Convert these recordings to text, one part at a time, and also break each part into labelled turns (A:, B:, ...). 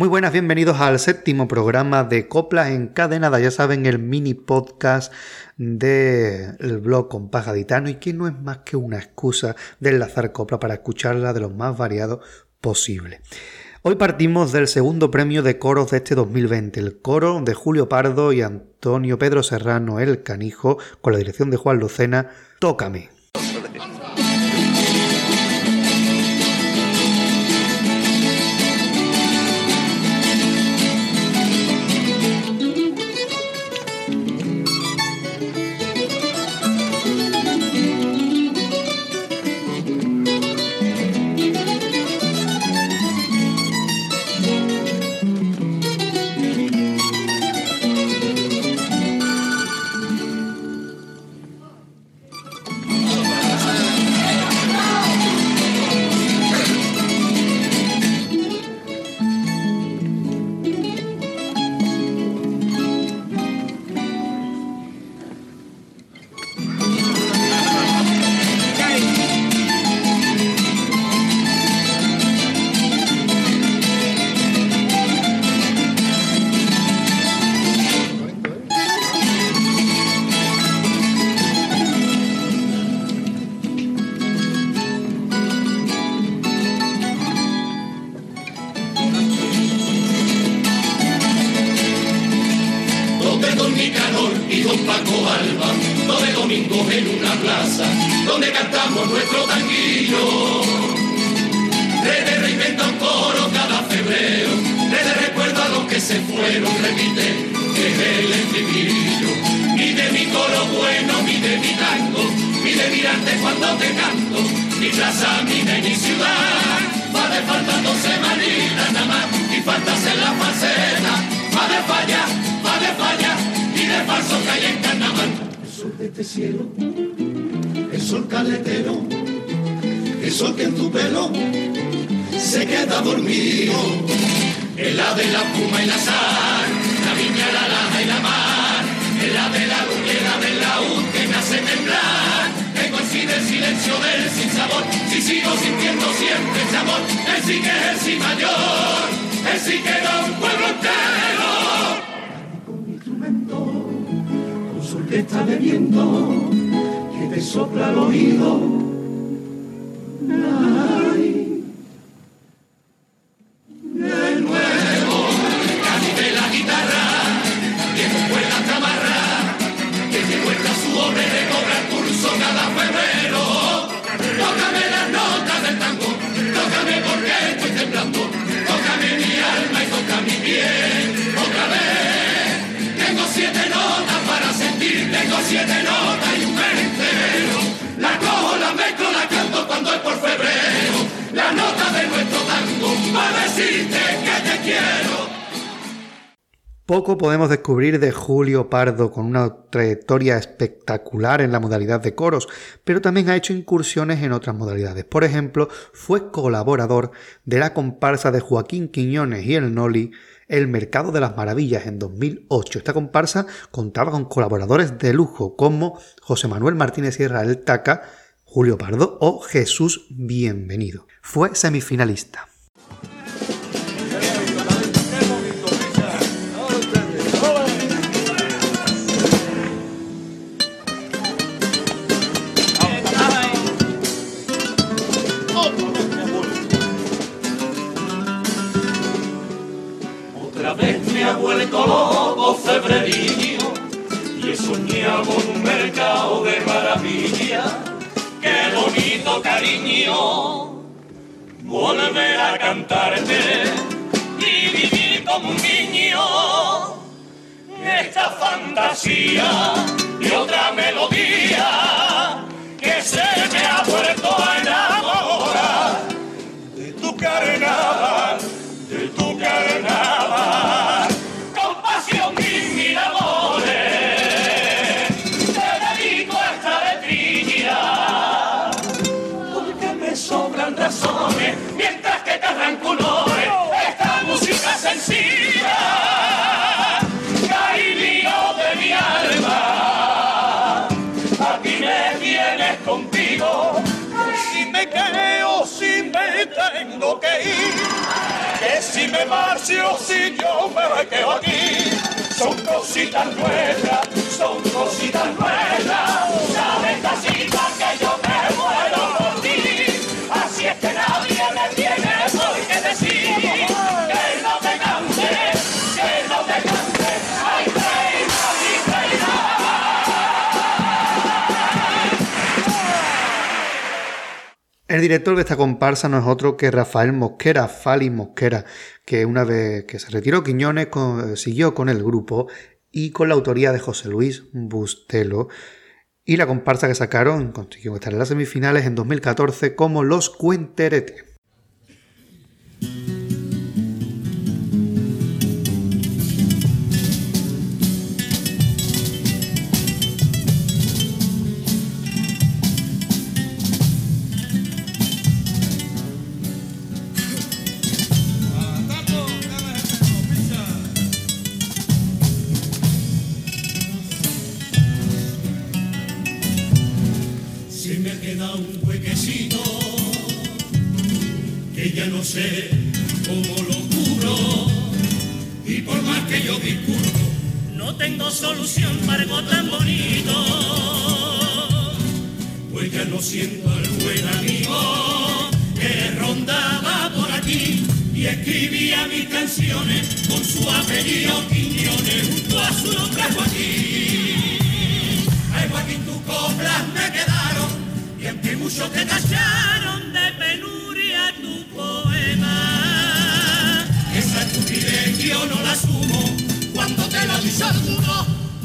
A: Muy buenas, bienvenidos al séptimo programa de Coplas Encadenadas, ya saben, el mini podcast del blog Compás Gaditano y que no es más que una excusa de enlazar copla para escucharla de lo más variado posible. Hoy partimos del segundo premio de coros de este 2020, el coro de Julio Pardo y Antonio Pedro Serrano El Canijo, con la dirección de Juan Lucena, Tócame.
B: pero repite que es el estribillo. Ni de mi coro bueno, ni de mi tango, ni de mirarte cuando te canto, ni plaza, ni de mi ciudad. Va de falta dos semanitas nada más, y faltas en la faceta. Va de falla, va de falla, y de falso que hay en carnaval. El sol de este cielo, el sol caletero, el sol que en tu pelo se queda dormido. El ave, la puma y la sal, la viña, la laja y la mar. El ave, la luz y el ave, la luz que me hace temblar. Que coincide el silencio del sinsabor. Si sigo sintiendo siempre ese amor, él sí que es el sí mayor. Él sí que da un pueblo entero. Con instrumento, con sol que está que te sopla al oído
A: Poco podemos descubrir de Julio Pardo con una trayectoria espectacular en la modalidad de coros, pero también ha hecho incursiones en otras modalidades. Por ejemplo, fue colaborador de la comparsa de Joaquín Quiñones y el Noli El Mercado de las Maravillas en 2008. Esta comparsa contaba con colaboradores de lujo como José Manuel Martínez Sierra El Taca, Julio Pardo o Jesús Bienvenido. Fue semifinalista.
B: Volver a cantarte y vivir como un niño. Esta fantasía y otra melodía si yo me quedo aquí. Son cositas nuestras, son cositas nuestras. Sabes casita que yo me muero por ti. Así es que nadie me tiene por qué decir que no te cante, que no te cante. Ay, reina, mi reina.
A: El director de esta comparsa no es otro que Rafael Mosquera, Fali Mosquera, que una vez que se retiró Quiñones con- siguió con el grupo y con la autoría de José Luis Bustelo. Y la comparsa que sacaron consiguió estar en las semifinales en 2014 como Los Cuenterete.
B: Sé cómo lo cubro. Y por más que yo discurro no tengo solución para algo tan bonito. Pues ya no siento al buen amigo que rondaba por aquí y escribía mis canciones con su apellido Quiñones junto a su nombre Joaquín. Ay, Joaquín, tus coplas me quedaron y aunque muchos te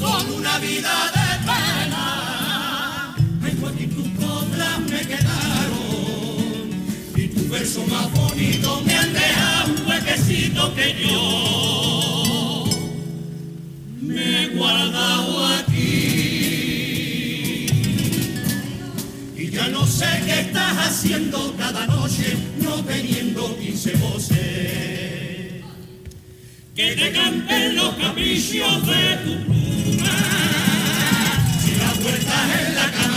B: con una vida de pena. Ay, Joaquín, tus coplas me quedaron y tu verso más bonito me han dejado un huequecito que yo me he guardado aquí. Y ya no sé qué estás haciendo cada noche, no teniendo 15 voces. Que te canten los caprichos de tu pluma. Si la vueltas en la cama,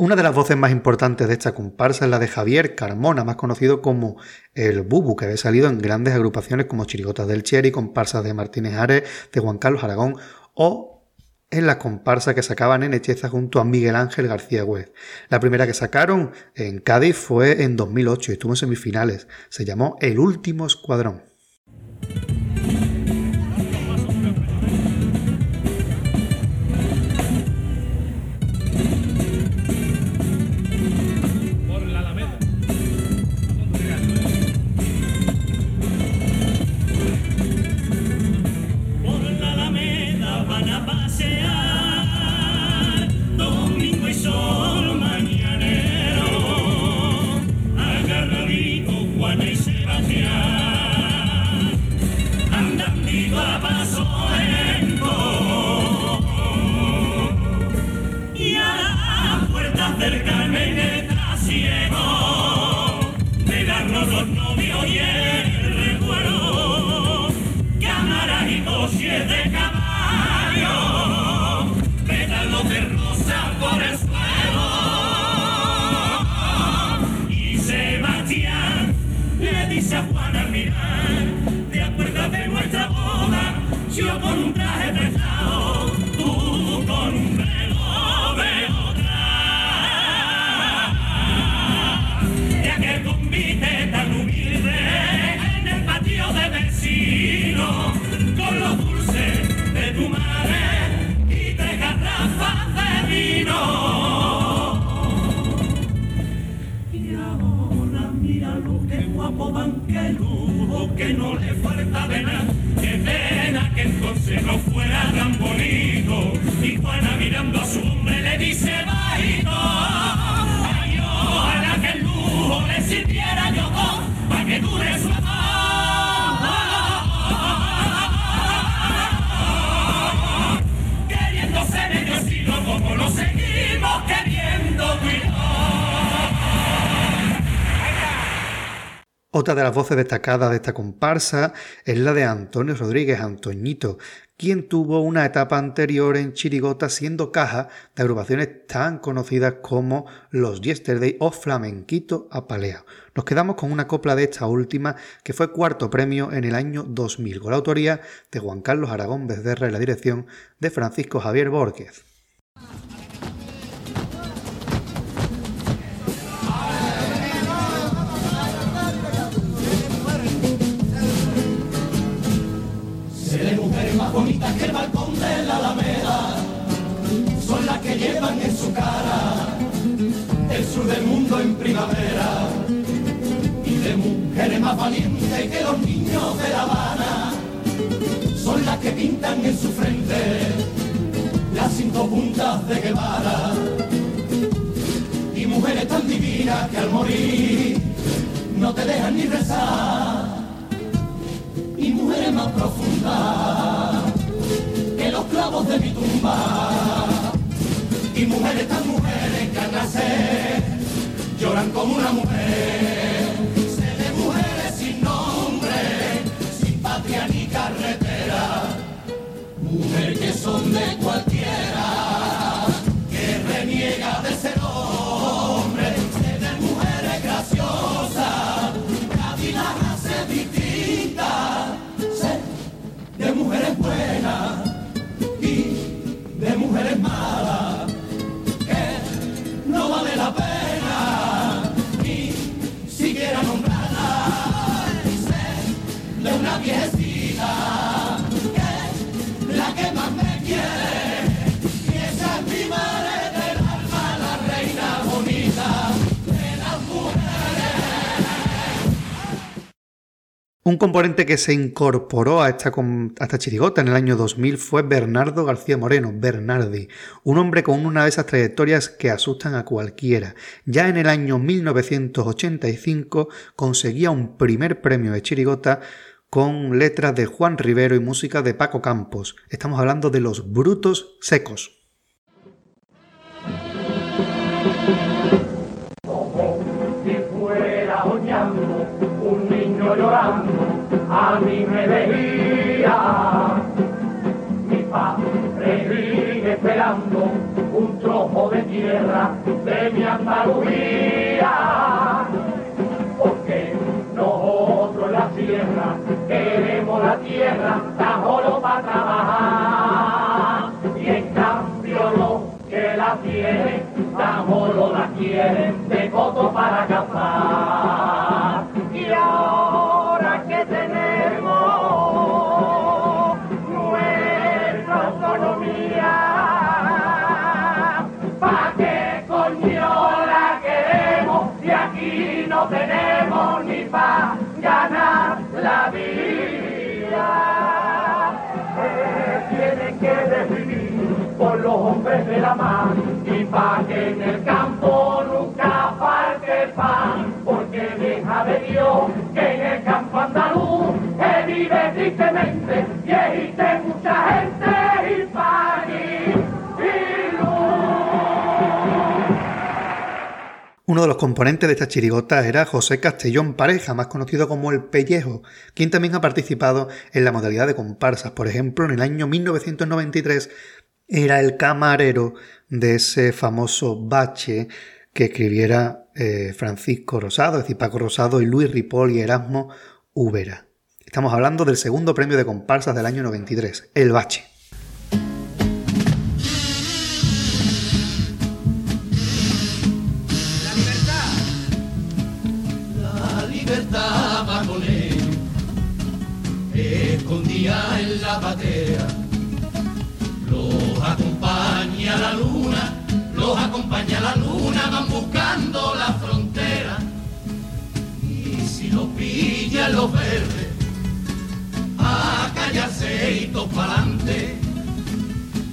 A: Una de las voces más importantes de esta comparsa es la de Javier Carmona, más conocido como el Bubu, que había salido en grandes agrupaciones como Chirigotas del Cherry, comparsas de Martínez Ares, de Juan Carlos Aragón o en la comparsa que sacaban en Echeza junto a Miguel Ángel García Güez. La primera que sacaron en Cádiz fue en 2008 y estuvo en semifinales. Se llamó El Último Escuadrón. Otra de las voces destacadas de esta comparsa es la de Antonio Rodríguez, Antoñito, quien tuvo una etapa anterior en Chirigota siendo caja de agrupaciones tan conocidas como los Yesterday o Flamenquito Apalea. Nos quedamos con una copla de esta última que fue cuarto premio en el año 2000, con la autoría de Juan Carlos Aragón Becerra y la dirección de Francisco Javier Borges.
B: Cara el sur del mundo en primavera y de mujeres más valientes que los niños de La Habana son las que pintan en su frente las cinco puntas de Guevara y mujeres tan divinas que al morir no te dejan ni rezar y mujeres más profundas que los clavos de mi tumba. Y mujeres tan mujeres que al nacer lloran como una mujer. Sé de mujeres sin nombre, sin patria ni carretera. Mujeres que son de cualquiera,
A: Un componente que se incorporó a esta, a esta chirigota en el año 2000 fue Bernardo García Moreno, Bernardi, un hombre con una de esas trayectorias que asustan a cualquiera. Ya en el año 1985 conseguía un primer premio de chirigota con letras de Juan Rivero y música de Paco Campos. Estamos hablando de los brutos secos.
B: De mi Andalucía. Porque nosotros la sierra queremos la tierra tan solo para trabajar. Y en cambio los que la tienen tan solo la quieren de coto para cazar. La vida. Se tiene que decidir por los hombres de la mano y pa' que en el campo nunca falte pan, porque deja de Dios que en el campo andaluz que vive tristemente y existe mucha gente y
A: Uno de los componentes de esta chirigota era José Castellón Pareja, más conocido como El Pellejo, quien también ha participado en la modalidad de comparsas. Por ejemplo, en el año 1993 era el camarero de ese famoso bache que escribiera eh, Francisco Rosado, es decir, Paco Rosado y Luis Ripoll y Erasmo Ubera. Estamos hablando del segundo premio de comparsas del año 93, el bache.
B: Escondía en la batea. Los acompaña la luna, los acompaña la luna, van buscando la frontera. Y si los pillan los verdes, a callarse y pa'lante,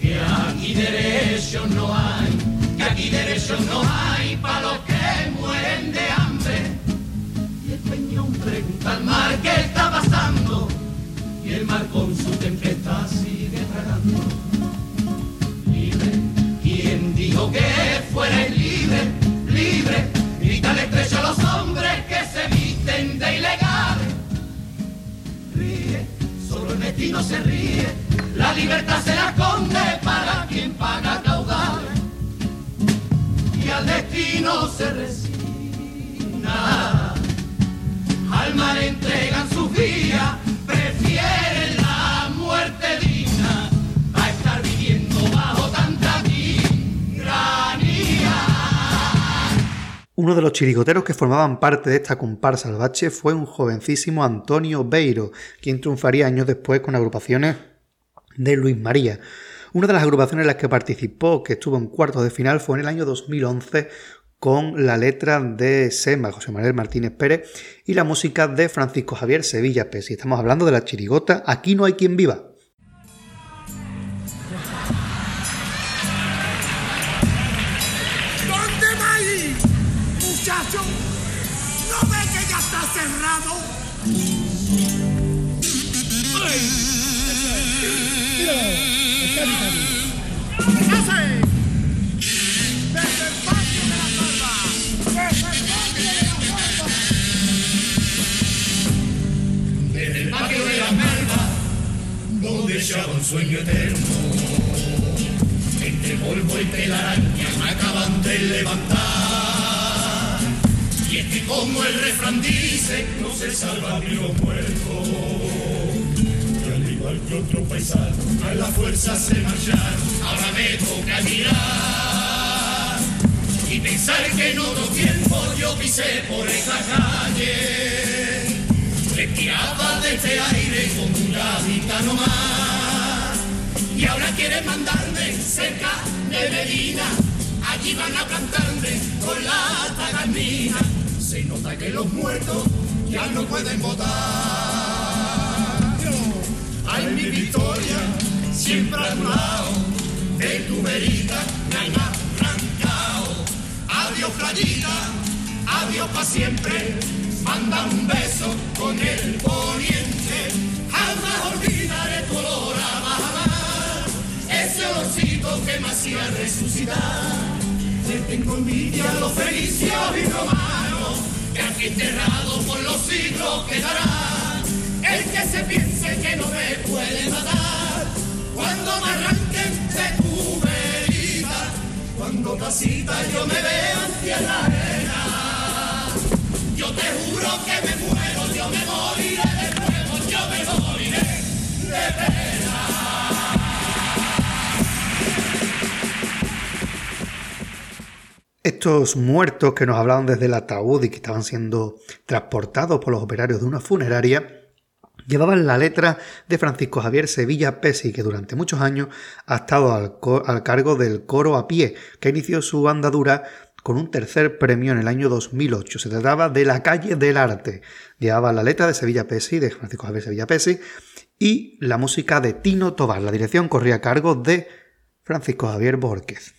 B: que aquí derechos no hay, que aquí derechos no hay y no se ríe. La libertad se la conde para quien paga caudal y al destino se recibe.
A: Uno de los chirigoteros que formaban parte de esta comparsa salvache fue un jovencísimo Antonio Beiro, quien triunfaría años después con agrupaciones de Luis María. Una de las agrupaciones en las que participó, que estuvo en cuartos de final, fue en el año 2011 con la letra de Sema, José Manuel Martínez Pérez, y la música de Francisco Javier Sevilla Pesi. Estamos hablando de la chirigota Aquí no hay quien viva.
B: Muchacho? ¿No ve que ya está cerrado? ¿Qué hace? Desde el patio de la barba. Desde el patio de la barba. Desde el patio de la merda, donde echaba un sueño eterno. Entre polvo y telaraña me acaban de levantar. Y es que como el refrán dice, no se salva ni los muertos. Y al igual que otro paisano, a la fuerza se marcharon. Ahora me toca mirar. Y pensar que en otro tiempo yo pisé por esa calle. Respiraba de este aire como un gaditano más. Y ahora quieren mandarme cerca de Medina. Allí van a plantarme con la tagarnina. Nota que los muertos ya no pueden votar. Ay, mi victoria, siempre a lado. De tu verita me han arrancado. Adiós, playita, adiós pa' siempre. Manda un beso con el poniente. Jamás olvidaré tu olor a. Ese olorcito que me hacía resucitar. Te tengo envidia a los felicios y romanos. Enterrado por los siglos quedará. El que se piense que no me puede matar. Cuando me arranquen de tu verita. Cuando pasita yo me veo en tierra ajena. Yo te juro que me muero, yo me moriré de nuevo, yo me moriré de pena.
A: Estos muertos que nos hablaban desde el ataúd y que estaban siendo transportados por los operarios de una funeraria, llevaban la letra de Francisco Javier Sevilla Pesi, que durante muchos años ha estado al, cargo del coro a pie, que inició su andadura con un tercer premio en el año 2008. Se trataba de La calle del arte. Llevaba la letra de Sevilla Pesi, de Francisco Javier Sevilla Pesi, y la música de Tino Tobar. La dirección corría a cargo de Francisco Javier Borquez.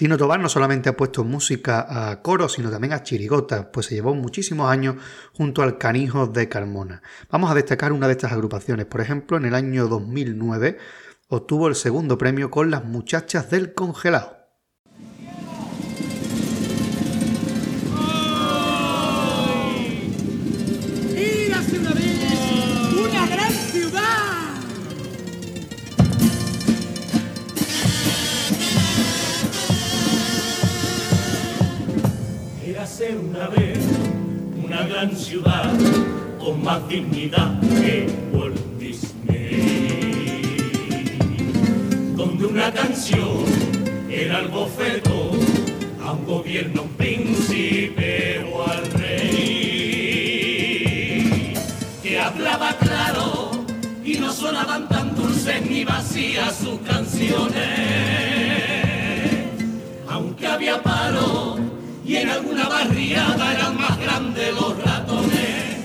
A: Tino Tobar no solamente ha puesto música a coro, sino también a chirigotas, pues se llevó muchísimos años junto al Canijo de Carmona. Vamos a destacar una de estas agrupaciones. Por ejemplo, en el año 2009 obtuvo el segundo premio con Las Muchachas del Congelado.
B: Ser una vez una gran ciudad con más dignidad que Walt Disney, donde una canción era el bofeto a un gobierno, un príncipe o al rey, que hablaba claro y no sonaban tan dulces ni vacías sus canciones, aunque había paro y en alguna barriada eran más grandes los ratones.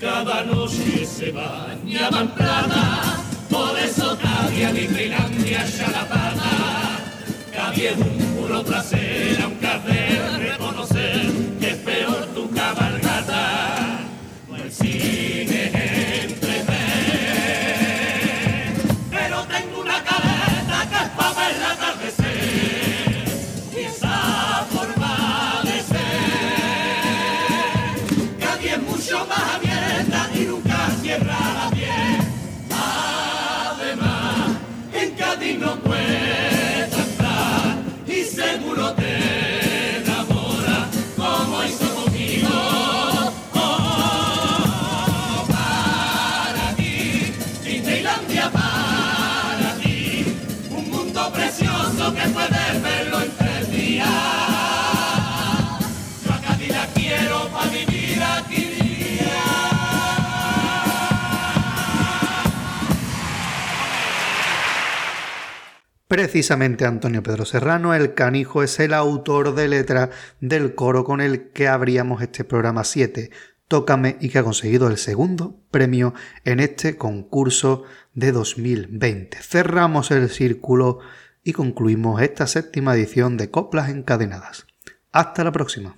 B: Cada noche se bañaban plata, por eso cabía ni Finlandia pata. Cabía un puro placer, hacer reconocer precioso que puedes verlo en tres días. Yo a Cádiz la quiero para vivir aquí
A: Precisamente Antonio Pedro Serrano, el canijo, es el autor de letra del coro con el que abríamos este programa 7, Tócame, y que ha conseguido el segundo premio en este concurso de 2020. Cerramos el círculo y concluimos esta séptima edición de Coplas Encadenadas. Hasta la próxima.